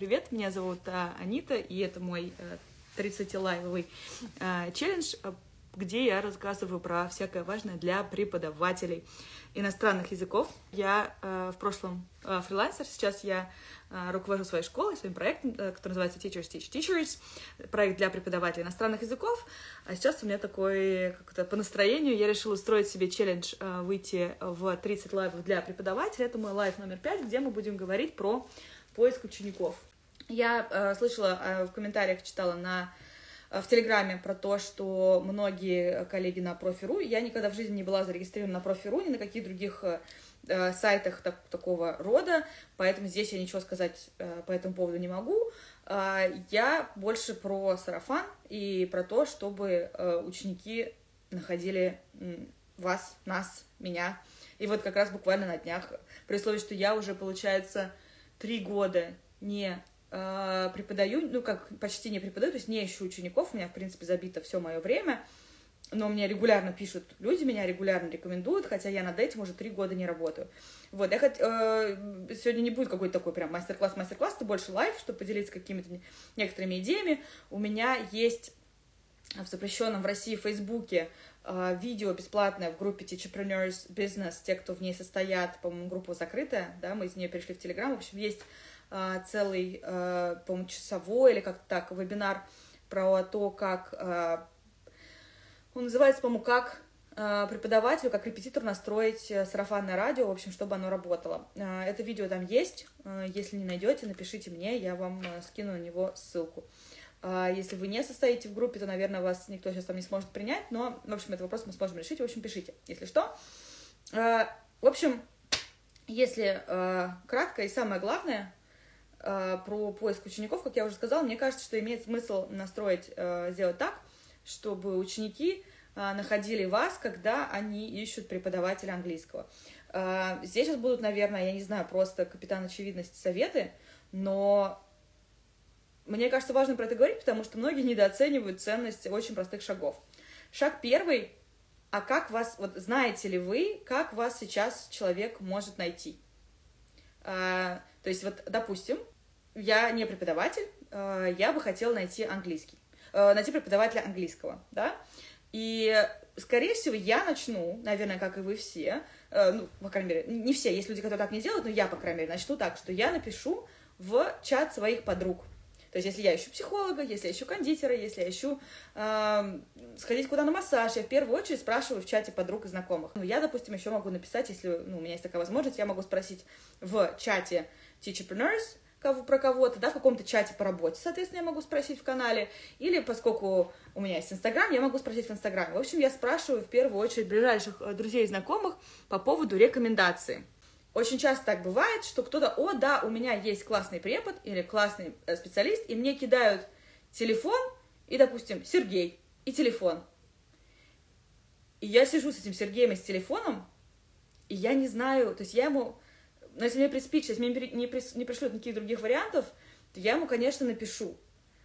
Привет, меня зовут а, Анита, и это мой 30-лайвовый челлендж, где я рассказываю про всякое важное для преподавателей иностранных языков. Я в прошлом фрилансер, сейчас я руковожу своей школой, своим проектом, который называется Teachers Teach Teachers, проект для преподавателей иностранных языков. А сейчас у меня такой, как-то по настроению, я решила устроить себе челлендж выйти в 30 лайвов для преподавателей. Это мой лайв номер 5, где мы будем говорить про поиск учеников. Я э, слышала э, в комментариях, читала на э, в Телеграме про то, что многие коллеги на Профи.ру, я никогда в жизни не была зарегистрирована на Профи.ру, ни на каких других э, э, сайтах так, такого рода, поэтому здесь я ничего сказать э, по этому поводу не могу. Э, я больше про сарафан и про то, чтобы э, ученики находили вас, нас, меня. И вот как раз буквально на днях, при условии, что я уже, получается, три года не э, преподаю, ну, как почти не преподаю, то есть не ищу учеников, у меня, в принципе, забито все мое время, но мне регулярно пишут люди, меня регулярно рекомендуют, хотя я над этим уже три года не работаю. Вот, я хот... э, сегодня не будет какой-то такой прям мастер-класс, мастер-класс, это больше лайв, чтобы поделиться какими-то некоторыми идеями. У меня есть в запрещенном в России Фейсбуке э, видео бесплатное в группе Teacherpreneurs Business, те, кто в ней состоят, по-моему, группа закрытая, да, мы из нее перешли в Телеграм, в общем, есть целый, а, по-моему, часовой или как-то так вебинар про то, как а, он называется, по-моему, как преподавателю, как репетитор настроить э, сарафанное радио, в общем, чтобы оно работало. Это видео там есть. Если не найдете, напишите мне, я вам э, скину на него ссылку. Если вы не состоите в группе, то, наверное, вас никто сейчас там не сможет принять, но, в общем, этот вопрос мы сможем решить. В общем, пишите, если что. В общем, если кратко и самое главное, про поиск учеников, как я уже сказала, мне кажется, что имеет смысл настроить, э, сделать так, чтобы ученики э, находили вас, когда они ищут преподавателя английского. Э, здесь сейчас будут, наверное, я не знаю, просто капитан очевидности советы, но мне кажется, важно про это говорить, потому что многие недооценивают ценность очень простых шагов. Шаг первый, а как вас, вот знаете ли вы, как вас сейчас человек может найти? То есть вот, допустим, я не преподаватель, э, я бы хотела найти английский, э, найти преподавателя английского, да, и, скорее всего, я начну, наверное, как и вы все, э, ну, по крайней мере, не все, есть люди, которые так не делают, но я, по крайней мере, начну так, что я напишу в чат своих подруг. То есть, если я ищу психолога, если я ищу кондитера, если я ищу э, сходить куда на массаж, я в первую очередь спрашиваю в чате подруг и знакомых. Ну, я, допустим, еще могу написать, если ну, у меня есть такая возможность, я могу спросить в чате Teacherpreneurs, кого, про кого-то, да, в каком-то чате по работе, соответственно, я могу спросить в канале, или поскольку у меня есть Инстаграм, я могу спросить в Инстаграме. В общем, я спрашиваю в первую очередь ближайших э, друзей и знакомых по поводу рекомендаций. Очень часто так бывает, что кто-то, о, да, у меня есть классный препод или классный э, специалист, и мне кидают телефон, и, допустим, Сергей, и телефон. И я сижу с этим Сергеем и с телефоном, и я не знаю, то есть я ему но если мне приспичит, если мне не, прис, не пришлют никаких других вариантов, то я ему, конечно, напишу.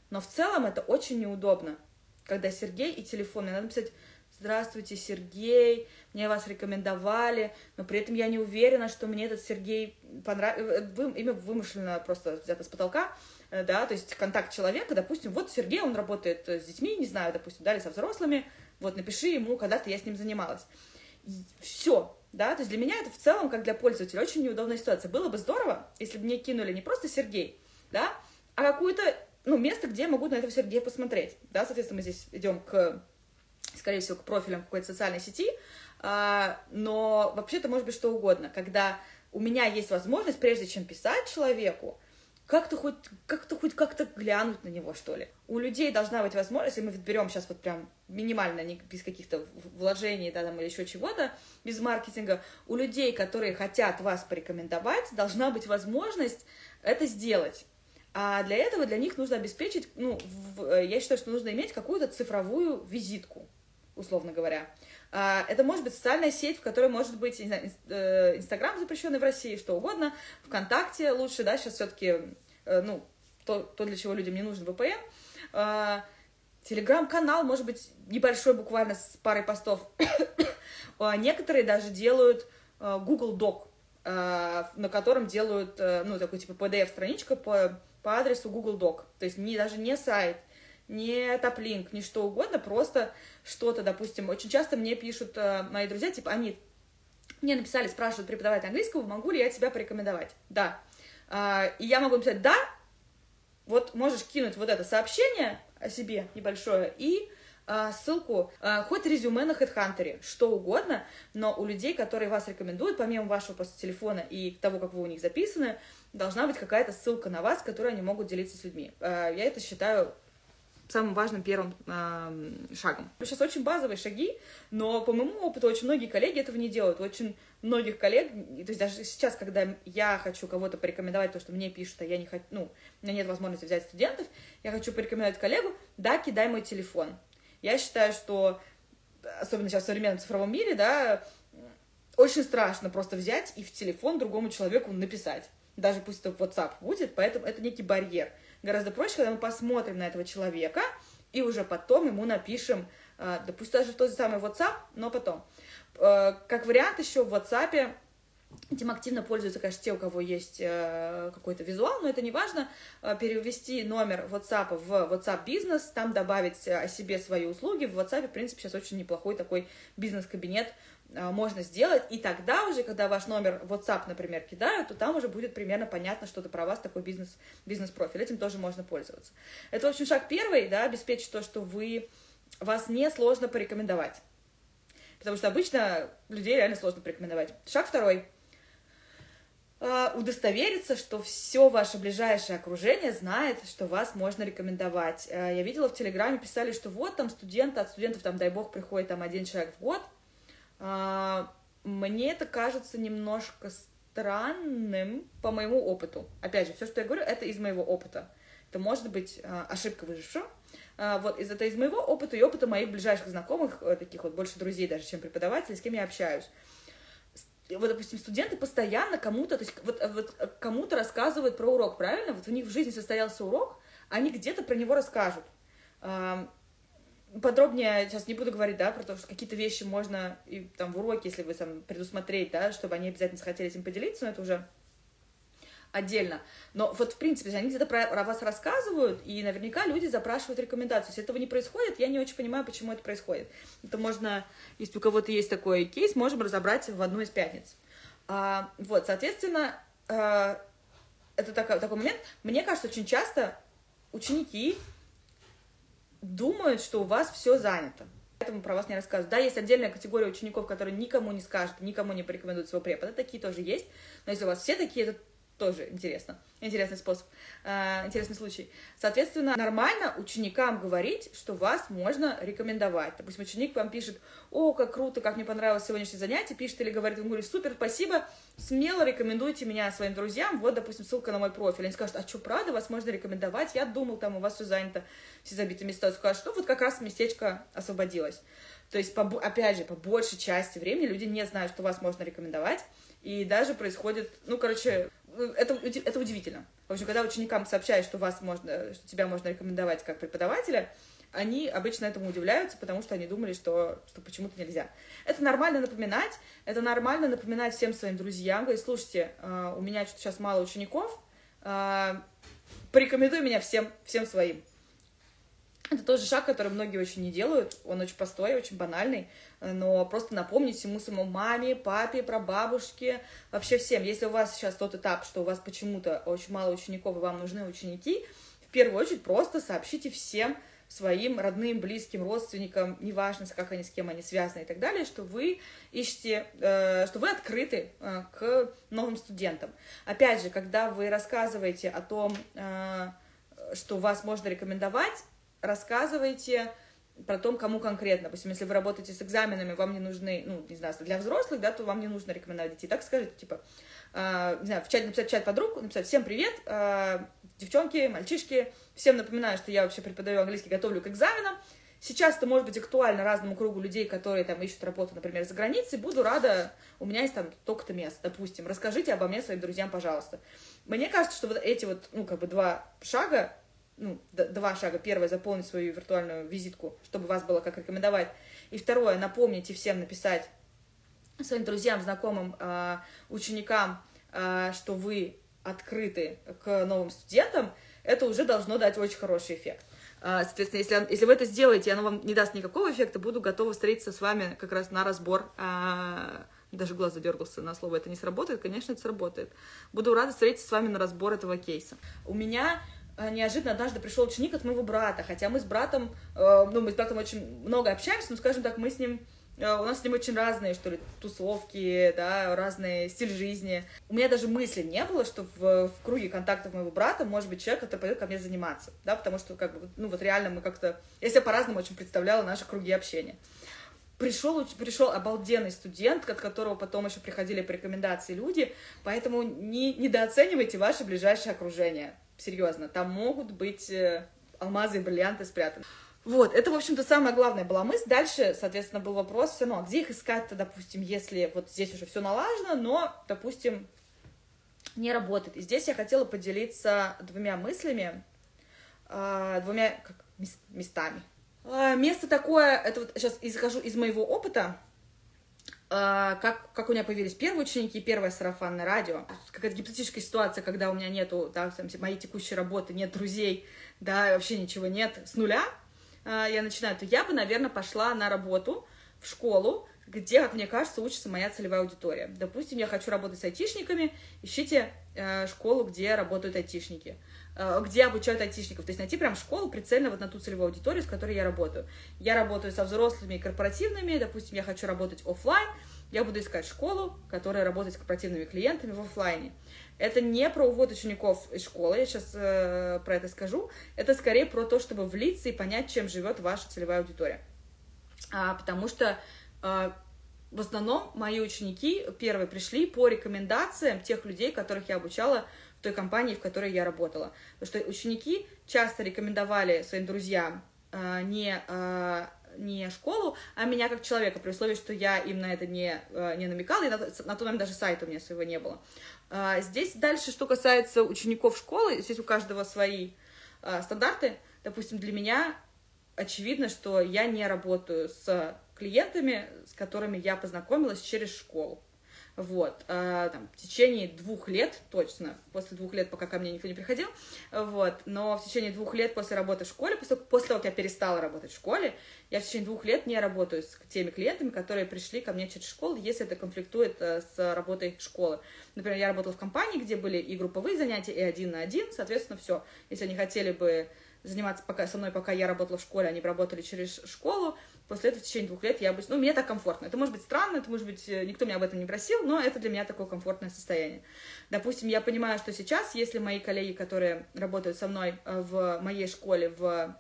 Но в целом это очень неудобно, когда Сергей и телефон. Мне надо писать «Здравствуйте, Сергей, мне вас рекомендовали, но при этом я не уверена, что мне этот Сергей понравился». Вы, имя вымышленно просто взято с потолка, э, да, то есть контакт человека, допустим, вот Сергей, он работает с детьми, не знаю, допустим, да, или со взрослыми, вот напиши ему, когда-то я с ним занималась. Все, да, то есть для меня это в целом, как для пользователя, очень неудобная ситуация. Было бы здорово, если бы мне кинули не просто Сергей, да, а какое-то, ну, место, где я могу на этого Сергея посмотреть, да, соответственно, мы здесь идем к, скорее всего, к профилям какой-то социальной сети, а, но вообще-то может быть что угодно, когда у меня есть возможность, прежде чем писать человеку, как-то хоть, как-то хоть как-то глянуть на него, что ли. У людей должна быть возможность, если мы берем сейчас вот прям минимально, не, без каких-то вложений, да, там, или еще чего-то, без маркетинга, у людей, которые хотят вас порекомендовать, должна быть возможность это сделать. А для этого для них нужно обеспечить, ну, в, э, я считаю, что нужно иметь какую-то цифровую визитку, условно говоря. А, это может быть социальная сеть, в которой может быть э, Инстаграм запрещенный в России, что угодно, ВКонтакте лучше, да, сейчас все-таки, ну, то, то, для чего людям не нужен VPN. А, телеграм-канал, может быть, небольшой буквально с парой постов. А, некоторые даже делают Google Doc, на котором делают, ну, такой типа PDF-страничка по по адресу Google Doc. То есть не, даже не сайт, не топлинк, не что угодно, просто что-то, допустим, очень часто мне пишут э, мои друзья, типа, они мне написали, спрашивают преподаватель английского, могу ли я тебя порекомендовать? Да. Э, и я могу написать, да, вот можешь кинуть вот это сообщение о себе небольшое и э, ссылку, э, хоть резюме на HeadHunter, что угодно, но у людей, которые вас рекомендуют, помимо вашего просто телефона и того, как вы у них записаны, должна быть какая-то ссылка на вас, которую они могут делиться с людьми. Я это считаю самым важным первым э, шагом. Сейчас очень базовые шаги, но по моему опыту очень многие коллеги этого не делают. Очень многих коллег, то есть даже сейчас, когда я хочу кого-то порекомендовать, то, что мне пишут, а я не хочу, ну, у меня нет возможности взять студентов, я хочу порекомендовать коллегу, да, кидай мой телефон. Я считаю, что, особенно сейчас в современном цифровом мире, да, очень страшно просто взять и в телефон другому человеку написать. Даже пусть это WhatsApp будет, поэтому это некий барьер. Гораздо проще, когда мы посмотрим на этого человека и уже потом ему напишем, э, да пусть даже тот же самый WhatsApp, но потом. Э, как вариант еще в WhatsApp Этим активно пользуются, конечно, те, у кого есть э, какой-то визуал, но это не важно. Перевести номер WhatsApp в WhatsApp бизнес, там добавить о себе свои услуги. В WhatsApp, в принципе, сейчас очень неплохой такой бизнес-кабинет можно сделать. И тогда уже, когда ваш номер WhatsApp, например, кидают, то там уже будет примерно понятно, что это про вас такой бизнес, бизнес-профиль. Этим тоже можно пользоваться. Это, в общем, шаг первый, да, обеспечить то, что вы, вас не сложно порекомендовать. Потому что обычно людей реально сложно порекомендовать. Шаг второй – Э, удостовериться, что все ваше ближайшее окружение знает, что вас можно рекомендовать. Э, я видела в Телеграме, писали, что вот там студенты, от студентов там, дай бог, приходит там один человек в год. Э, мне это кажется немножко странным по моему опыту. Опять же, все, что я говорю, это из моего опыта. Это может быть ошибка выжившего. Вот, из это из моего опыта и опыта моих ближайших знакомых, таких вот больше друзей даже, чем преподавателей, с кем я общаюсь вот, допустим, студенты постоянно кому-то, то есть вот, вот кому-то рассказывают про урок, правильно? Вот у них в жизни состоялся урок, они где-то про него расскажут. Подробнее сейчас не буду говорить, да, про то, что какие-то вещи можно и там в уроке, если вы там предусмотреть, да, чтобы они обязательно захотели этим поделиться, но это уже отдельно. Но вот, в принципе, они где-то про, вас рассказывают, и наверняка люди запрашивают рекомендации. Если этого не происходит, я не очень понимаю, почему это происходит. Это можно, если у кого-то есть такой кейс, можем разобрать в одну из пятниц. А, вот, соответственно, а, это такой, такой момент. Мне кажется, очень часто ученики думают, что у вас все занято. Поэтому про вас не рассказывают. Да, есть отдельная категория учеников, которые никому не скажут, никому не порекомендуют своего препода. Такие тоже есть. Но если у вас все такие, это тоже интересно. Интересный способ, э, интересный случай. Соответственно, нормально ученикам говорить, что вас можно рекомендовать. Допустим, ученик вам пишет, о, как круто, как мне понравилось сегодняшнее занятие, пишет или говорит, он говорит, супер, спасибо, смело рекомендуйте меня своим друзьям, вот, допустим, ссылка на мой профиль. Они скажут, а что, правда, вас можно рекомендовать? Я думал, там у вас все занято, все забиты места. Скажут, что вот как раз местечко освободилось. То есть, опять же, по большей части времени люди не знают, что вас можно рекомендовать, и даже происходит, ну, короче, это, это удивительно. В общем, когда ученикам сообщают, что вас можно, что тебя можно рекомендовать как преподавателя, они обычно этому удивляются, потому что они думали, что, что почему-то нельзя. Это нормально напоминать, это нормально напоминать всем своим друзьям, говорить, слушайте, а, у меня что-то сейчас мало учеников, а, порекомендуй меня всем, всем своим. Это тоже шаг, который многие очень не делают. Он очень простой, очень банальный. Но просто напомнить ему самому маме, папе, прабабушке, вообще всем. Если у вас сейчас тот этап, что у вас почему-то очень мало учеников, и вам нужны ученики, в первую очередь просто сообщите всем своим родным, близким, родственникам, неважно, как они, с кем они связаны и так далее, что вы ищете, э, что вы открыты э, к новым студентам. Опять же, когда вы рассказываете о том, э, что вас можно рекомендовать, рассказывайте про то, кому конкретно. Допустим, если вы работаете с экзаменами, вам не нужны, ну, не знаю, для взрослых, да, то вам не нужно рекомендовать детей. Так скажите, типа, э, не знаю, в чате написать чат подруг, написать всем привет, э, девчонки, мальчишки, всем напоминаю, что я вообще преподаю английский, готовлю к экзаменам. Сейчас это может быть актуально разному кругу людей, которые там ищут работу, например, за границей. Буду рада, у меня есть там только-то место, допустим. Расскажите обо мне своим друзьям, пожалуйста. Мне кажется, что вот эти вот, ну, как бы два шага, ну, два шага. Первое, заполнить свою виртуальную визитку, чтобы вас было как рекомендовать. И второе, напомните всем написать своим друзьям, знакомым, а, ученикам, а, что вы открыты к новым студентам. это уже должно дать очень хороший эффект. А, соответственно, если, если вы это сделаете, и оно вам не даст никакого эффекта, буду готова встретиться с вами как раз на разбор. Даже глаз задергался на слово «это не сработает», конечно, это сработает. Буду рада встретиться с вами на разбор этого кейса. У меня неожиданно однажды пришел ученик от моего брата, хотя мы с братом, ну, мы с братом очень много общаемся, но, скажем так, мы с ним Э, у нас с ним очень разные, что ли, тусовки, да, разный стиль жизни. У меня даже мысли не было, что в, в круге контактов моего брата может быть человек, который пойдет ко мне заниматься, да, потому что, как бы, ну, вот реально мы как-то... Я себе по-разному очень представляла наши круги общения. Пришел, пришел обалденный студент, от которого потом еще приходили по рекомендации люди, поэтому не недооценивайте ваше ближайшее окружение. Серьезно, там могут быть э, алмазы и бриллианты спрятаны. Вот, это, в общем-то, самая главная была мысль. Дальше, соответственно, был вопрос, все равно, где их искать-то, допустим, если вот здесь уже все налажено, но, допустим, не работает. И здесь я хотела поделиться двумя мыслями, э, двумя как, местами. Э, место такое, это вот сейчас изхожу из моего опыта, как, как у меня появились первые ученики, первое сарафанное радио. Какая-то гипотетическая ситуация, когда у меня нету, да, там, моей текущей работы, нет друзей, да, вообще ничего нет, с нуля, а, я начинаю, то я бы, наверное, пошла на работу в школу, где, как мне кажется, учится моя целевая аудитория. Допустим, я хочу работать с айтишниками, ищите э, школу, где работают айтишники, э, где обучают айтишников. То есть найти прям школу прицельно вот на ту целевую аудиторию, с которой я работаю. Я работаю со взрослыми и корпоративными, допустим, я хочу работать офлайн, я буду искать школу, которая работает с корпоративными клиентами в офлайне. Это не про увод учеников из школы, я сейчас э, про это скажу. Это скорее про то, чтобы влиться и понять, чем живет ваша целевая аудитория. А, потому что в основном мои ученики первые пришли по рекомендациям тех людей, которых я обучала в той компании, в которой я работала. Потому что ученики часто рекомендовали своим друзьям э, не э, не школу, а меня как человека, при условии, что я им на это не, не намекала, и на, на тот момент даже сайта у меня своего не было. А, здесь дальше, что касается учеников школы, здесь у каждого свои а, стандарты. Допустим, для меня очевидно, что я не работаю с клиентами, с которыми я познакомилась через школу. Вот, э, там, в течение двух лет, точно, после двух лет, пока ко мне никто не приходил, вот, но в течение двух лет после работы в школе, после, после того, как я перестала работать в школе, я в течение двух лет не работаю с теми клиентами, которые пришли ко мне через школу, если это конфликтует э, с работой школы. Например, я работала в компании, где были и групповые занятия, и один на один, соответственно, все. Если они хотели бы заниматься пока, со мной, пока я работала в школе, они бы работали через школу, После этого в течение двух лет я обычно... Ну, мне так комфортно. Это может быть странно, это может быть... Э, никто меня об этом не просил, но это для меня такое комфортное состояние. Допустим, я понимаю, что сейчас, если мои коллеги, которые работают со мной э, в моей школе, в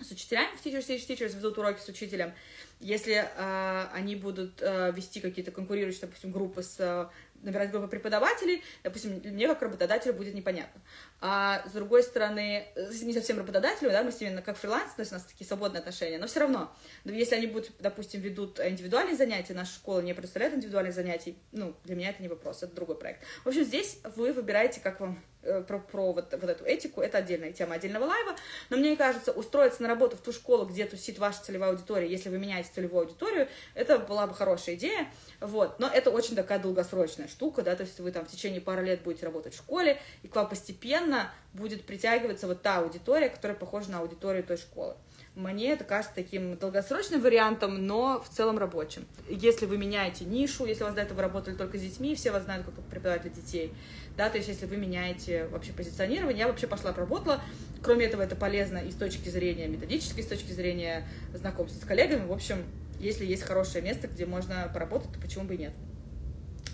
с учителями в Teachers Teach Teachers ведут уроки с учителем, если э, они будут э, вести какие-то конкурирующие, допустим, группы с э, набирать группу преподавателей, допустим, мне как работодателю будет непонятно. А с другой стороны, не совсем работодателю, да, мы с ними как фриланс, то есть у нас такие свободные отношения, но все равно, если они будут, допустим, ведут индивидуальные занятия, наша школа не предоставляет индивидуальных занятий, ну, для меня это не вопрос, это другой проект. В общем, здесь вы выбираете, как вам э, про, про вот, вот эту этику, это отдельная тема отдельного лайва, но мне кажется, устроиться на работу в ту школу, где тусит ваша целевая аудитория, если вы меняете целевую аудиторию, это была бы хорошая идея, вот, но это очень такая долгосрочная штука, да, то есть вы там в течение пары лет будете работать в школе, и к вам постепенно будет притягиваться вот та аудитория, которая похожа на аудиторию той школы. Мне это кажется таким долгосрочным вариантом, но в целом рабочим. Если вы меняете нишу, если у вас до этого работали только с детьми, все вас знают как преподавателя детей, да, то есть если вы меняете вообще позиционирование, я вообще пошла проработала. Кроме этого, это полезно и с точки зрения методической, и с точки зрения знакомства с коллегами. В общем, если есть хорошее место, где можно поработать, то почему бы и нет.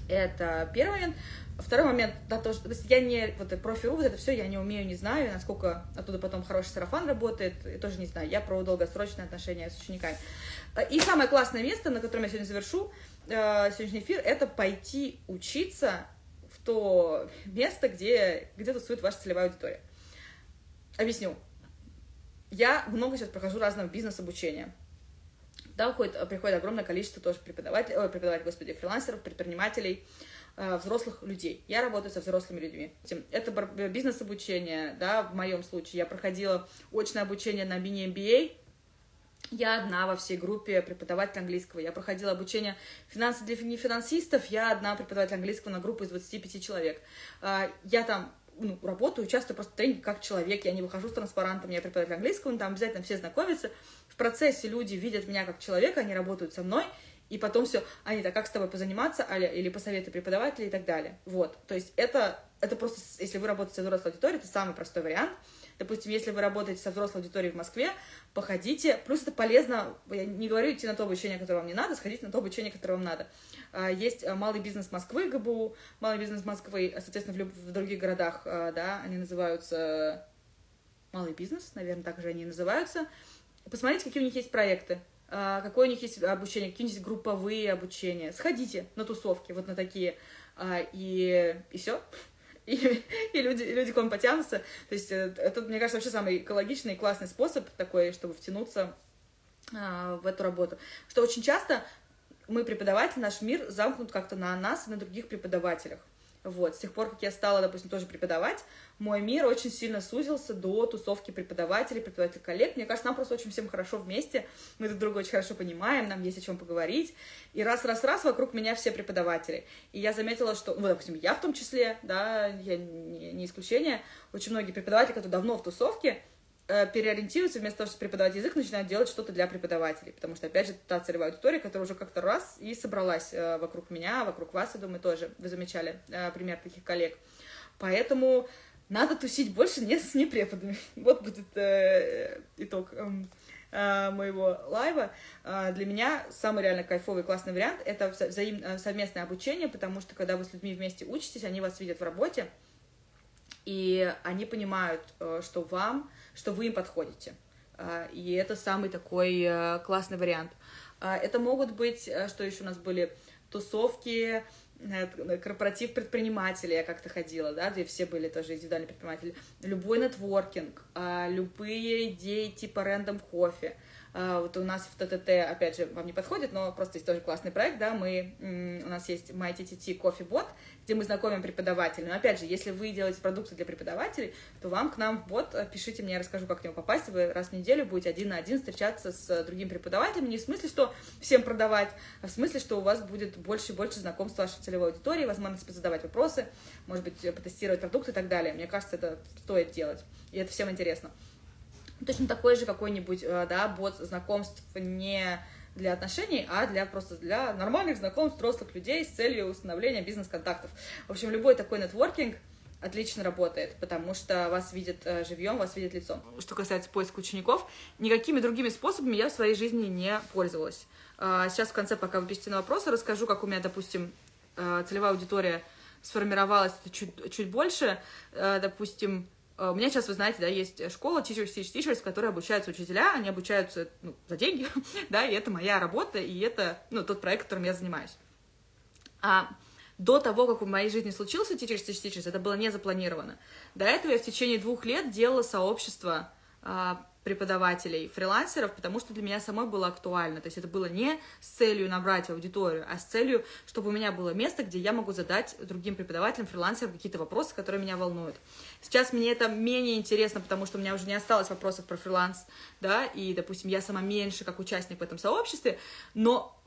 Это первый момент. Второй момент, да, то, что, то есть я не, вот профи.ру, вот это все я не умею, не знаю, насколько оттуда потом хороший сарафан работает, я тоже не знаю, я про долгосрочные отношения с учениками. И самое классное место, на котором я сегодня завершу э, сегодняшний эфир, это пойти учиться в то место, где, где тусует ваша целевая аудитория. Объясню. Я много сейчас прохожу разного бизнес-обучения да, уходит, приходит огромное количество тоже преподавателей, ой, преподавателей, господи, фрилансеров, предпринимателей, э, взрослых людей. Я работаю со взрослыми людьми. Это бизнес-обучение, да, в моем случае. Я проходила очное обучение на мини-MBA, я одна во всей группе преподаватель английского. Я проходила обучение финансы для нефинансистов. Я одна преподаватель английского на группу из 25 человек. Э, я там ну, работаю, участвую просто в тренинге как человек, я не выхожу с транспарантом, я преподаватель английского, там обязательно все знакомятся. В процессе люди видят меня как человека, они работают со мной, и потом все, Анита, как с тобой позаниматься, Аля, или посоветуй преподавателя и так далее. Вот, то есть это, это просто, если вы работаете взрослой аудиторией, это самый простой вариант. Допустим, если вы работаете со взрослой аудиторией в Москве, походите. Плюс это полезно, я не говорю идти на то обучение, которое вам не надо, сходите на то обучение, которое вам надо. А, есть а, малый бизнес Москвы, ГБУ, малый бизнес Москвы, соответственно, в, люб... в других городах, а, да, они называются малый бизнес, наверное, так же они называются. Посмотрите, какие у них есть проекты, какое у них есть обучение, какие у них есть групповые обучения. Сходите на тусовки, вот на такие, и, и все и, и люди, и люди к вам потянутся. То есть э, это, мне кажется, вообще самый экологичный и классный способ такой, чтобы втянуться а, в эту работу. Что очень часто мы, преподаватели, наш мир замкнут как-то на нас и на других преподавателях. Вот, с тех пор, как я стала, допустим, тоже преподавать, мой мир очень сильно сузился до тусовки преподавателей, преподавателей коллег. Мне кажется, нам просто очень всем хорошо вместе, мы друг друга очень хорошо понимаем, нам есть о чем поговорить. И раз-раз-раз вокруг меня все преподаватели. И я заметила, что, ну, допустим, я в том числе, да, я не, исключение, очень многие преподаватели, которые давно в тусовке, Э, переориентируются, вместо того, чтобы преподавать язык, начинают делать что-то для преподавателей. Потому что, опять же, та целевая аудитория, которая уже как-то раз и собралась э, вокруг меня, вокруг вас, я думаю, тоже вы замечали э, пример таких коллег. Поэтому надо тусить больше не с непреподами. Вот будет э, итог э, моего лайва. Для меня самый реально кайфовый классный вариант — это взаим, совместное обучение, потому что, когда вы с людьми вместе учитесь, они вас видят в работе, и они понимают, что вам что вы им подходите. А, и это самый такой э, классный вариант. А, это могут быть, э, что еще у нас были, тусовки, э, корпоратив предпринимателей, я как-то ходила, да, где все были тоже индивидуальные предприниматели, любой нетворкинг, а, любые идеи типа рандом кофе, вот у нас в ТТТ, опять же, вам не подходит, но просто есть тоже классный проект, да, мы, у нас есть MyTTT Coffee Bot, где мы знакомим преподавателей. Но опять же, если вы делаете продукты для преподавателей, то вам к нам в бот э, пишите мне, я расскажу, как к нему попасть. Вы раз в неделю будете один на один встречаться с другим преподавателем. Не в смысле, что всем продавать, а в смысле, что у вас будет больше и больше знакомств с вашей целевой аудиторией, возможность задавать вопросы, может быть, потестировать продукты и так далее. Мне кажется, это стоит делать, и это всем интересно. Точно такой же какой-нибудь, э, да, бот знакомств не для отношений, а для просто для нормальных знакомств взрослых людей с целью установления бизнес-контактов. В общем, любой такой нетворкинг отлично работает, потому что вас видят э, живьем, вас видят лицом. Что касается поиска учеников, никакими другими способами я в своей жизни не пользовалась. Э, сейчас в конце, пока вы пишете на вопросы, расскажу, как у меня, допустим, э, целевая аудитория сформировалась чуть, чуть больше. Допустим, у меня сейчас, вы знаете, да, есть школа Teachers Teach Teachers, в которой обучаются учителя, они обучаются ну, за деньги, да, и это моя работа, и это, ну, тот проект, которым я занимаюсь. А до того, как в моей жизни случился Teachers Teach Teachers, это было не запланировано. До этого я в течение двух лет делала сообщество а, преподавателей, фрилансеров, потому что для меня самой было актуально. То есть это было не с целью набрать аудиторию, а с целью, чтобы у меня было место, где я могу задать другим преподавателям, фрилансерам какие-то вопросы, которые меня волнуют. Сейчас мне это менее интересно, потому что у меня уже не осталось вопросов про фриланс, да, и, допустим, я сама меньше как участник в этом сообществе, но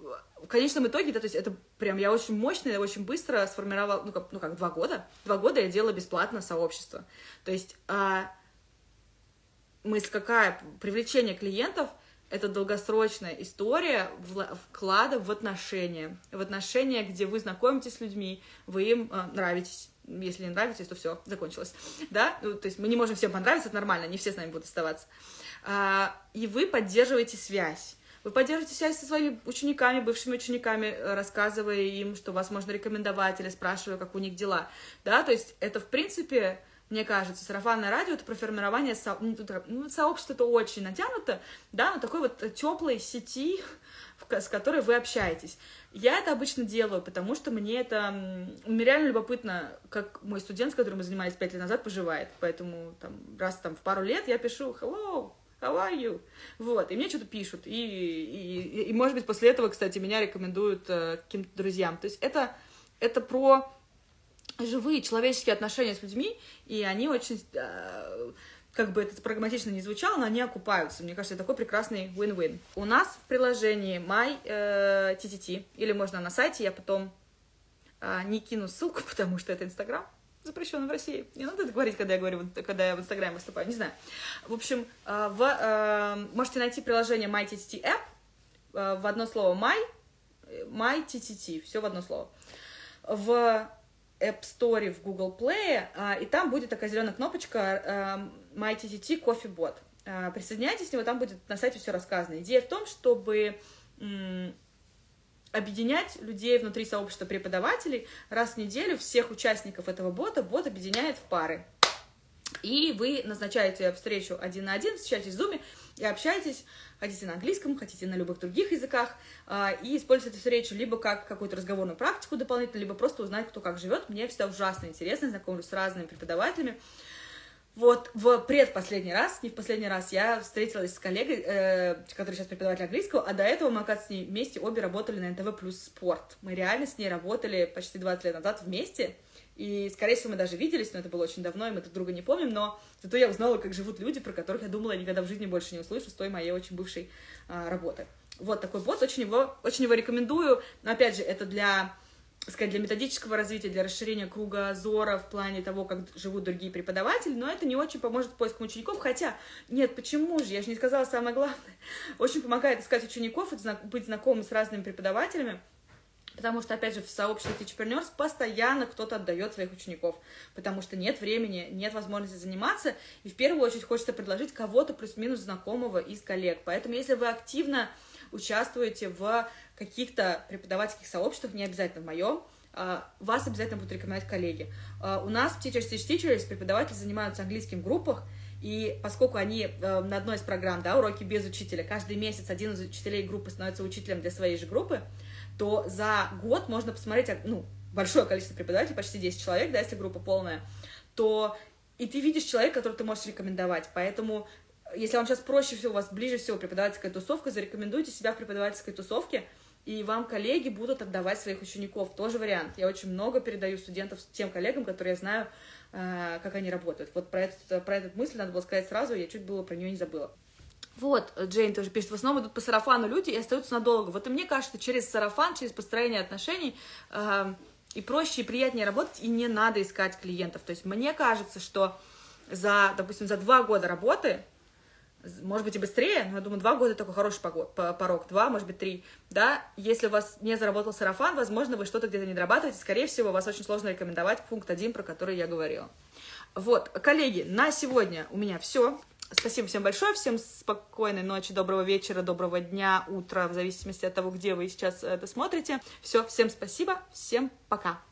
в конечном итоге, да, то есть это прям я очень мощно и очень быстро сформировала, ну как, ну как два года, два года я делала бесплатно сообщество. То есть а, мысль какая? Привлечение клиентов — это долгосрочная история вклада в отношения. В отношения, где вы знакомитесь с людьми, вы им э, нравитесь. Если не нравитесь, то все, закончилось. Да? Ну, то есть мы не можем всем понравиться, это нормально, не все с нами будут оставаться. А, и вы поддерживаете связь. Вы поддерживаете связь со своими учениками, бывшими учениками, э, рассказывая им, что вас можно рекомендовать или спрашивая, как у них дела. Да, то есть это, в принципе, мне кажется, сарафанное радио это про формирование со... ну, ну сообщества, это очень натянуто, да, но такой вот теплой сети, с которой вы общаетесь. Я это обычно делаю, потому что мне это... Мне реально любопытно, как мой студент, с которым мы занимались пять лет назад, поживает. Поэтому там, раз там в пару лет я пишу «Hello, how are you?» Вот, и мне что-то пишут. И, и, и, может быть, после этого, кстати, меня рекомендуют э, каким-то друзьям. То есть это, это про живые человеческие отношения с людьми, и они очень, э, как бы это прагматично не звучало, но они окупаются. Мне кажется, это такой прекрасный win-win. У нас в приложении My э, TTT, или можно на сайте, я потом э, не кину ссылку, потому что это Инстаграм, запрещенный в России. Не надо это говорить, когда я говорю, когда я в Инстаграме выступаю, не знаю. В общем, э, в, э, можете найти приложение MyTTT App э, в одно слово My, MyTTT, все в одно слово. В App Store в Google Play, и там будет такая зеленая кнопочка MyTTT Coffee Bot. Присоединяйтесь к нему, там будет на сайте все рассказано. Идея в том, чтобы объединять людей внутри сообщества преподавателей. Раз в неделю всех участников этого бота бот объединяет в пары. И вы назначаете встречу один на один, встречаетесь в зуме и общаетесь, хотите на английском, хотите на любых других языках, а, и используйте эту встречу либо как какую-то разговорную практику дополнительно, либо просто узнать, кто как живет. Мне всегда ужасно интересно, знакомлюсь с разными преподавателями, вот в предпоследний раз, не в последний раз, я встретилась с коллегой, э, который сейчас преподаватель английского, а до этого мы, оказывается, с ней вместе обе работали на НТВ плюс спорт. Мы реально с ней работали почти 20 лет назад вместе, и, скорее всего, мы даже виделись, но это было очень давно, и мы друг друга не помним, но зато я узнала, как живут люди, про которых я думала, я никогда в жизни больше не услышу с той моей очень бывшей э, работы. Вот такой бот, очень его, очень его рекомендую, но, опять же, это для сказать, для методического развития, для расширения круга зора в плане того, как живут другие преподаватели, но это не очень поможет поискам учеников, хотя, нет, почему же, я же не сказала самое главное, очень помогает искать учеников, быть знакомым с разными преподавателями, Потому что, опять же, в сообществе Teachpreneurs постоянно кто-то отдает своих учеников, потому что нет времени, нет возможности заниматься, и в первую очередь хочется предложить кого-то плюс-минус знакомого из коллег. Поэтому, если вы активно участвуете в каких-то преподавательских сообществах, не обязательно в моем, а, вас обязательно будут рекомендовать коллеги. А, у нас в Teachers Teach Teachers преподаватели занимаются английским в группах, и поскольку они э, на одной из программ, да, уроки без учителя, каждый месяц один из учителей группы становится учителем для своей же группы, то за год можно посмотреть, ну, большое количество преподавателей, почти 10 человек, да, если группа полная, то и ты видишь человека, которого ты можешь рекомендовать. Поэтому если вам сейчас проще всего, у вас ближе всего преподавательская тусовка, зарекомендуйте себя в преподавательской тусовке, и вам коллеги будут отдавать своих учеников. Тоже вариант. Я очень много передаю студентов тем коллегам, которые я знаю, э, как они работают. Вот про, этот, про эту мысль надо было сказать сразу, я чуть было про нее не забыла. Вот, Джейн тоже пишет, в основном идут по сарафану люди и остаются надолго. Вот и мне кажется, через сарафан, через построение отношений э, и проще, и приятнее работать, и не надо искать клиентов. То есть мне кажется, что за, допустим, за два года работы может быть и быстрее, но я думаю, два года такой хороший порог, два, может быть, три, да, если у вас не заработал сарафан, возможно, вы что-то где-то не дорабатываете, скорее всего, вас очень сложно рекомендовать пункт один, про который я говорила. Вот, коллеги, на сегодня у меня все. Спасибо всем большое, всем спокойной ночи, доброго вечера, доброго дня, утра, в зависимости от того, где вы сейчас это смотрите. Все, всем спасибо, всем пока.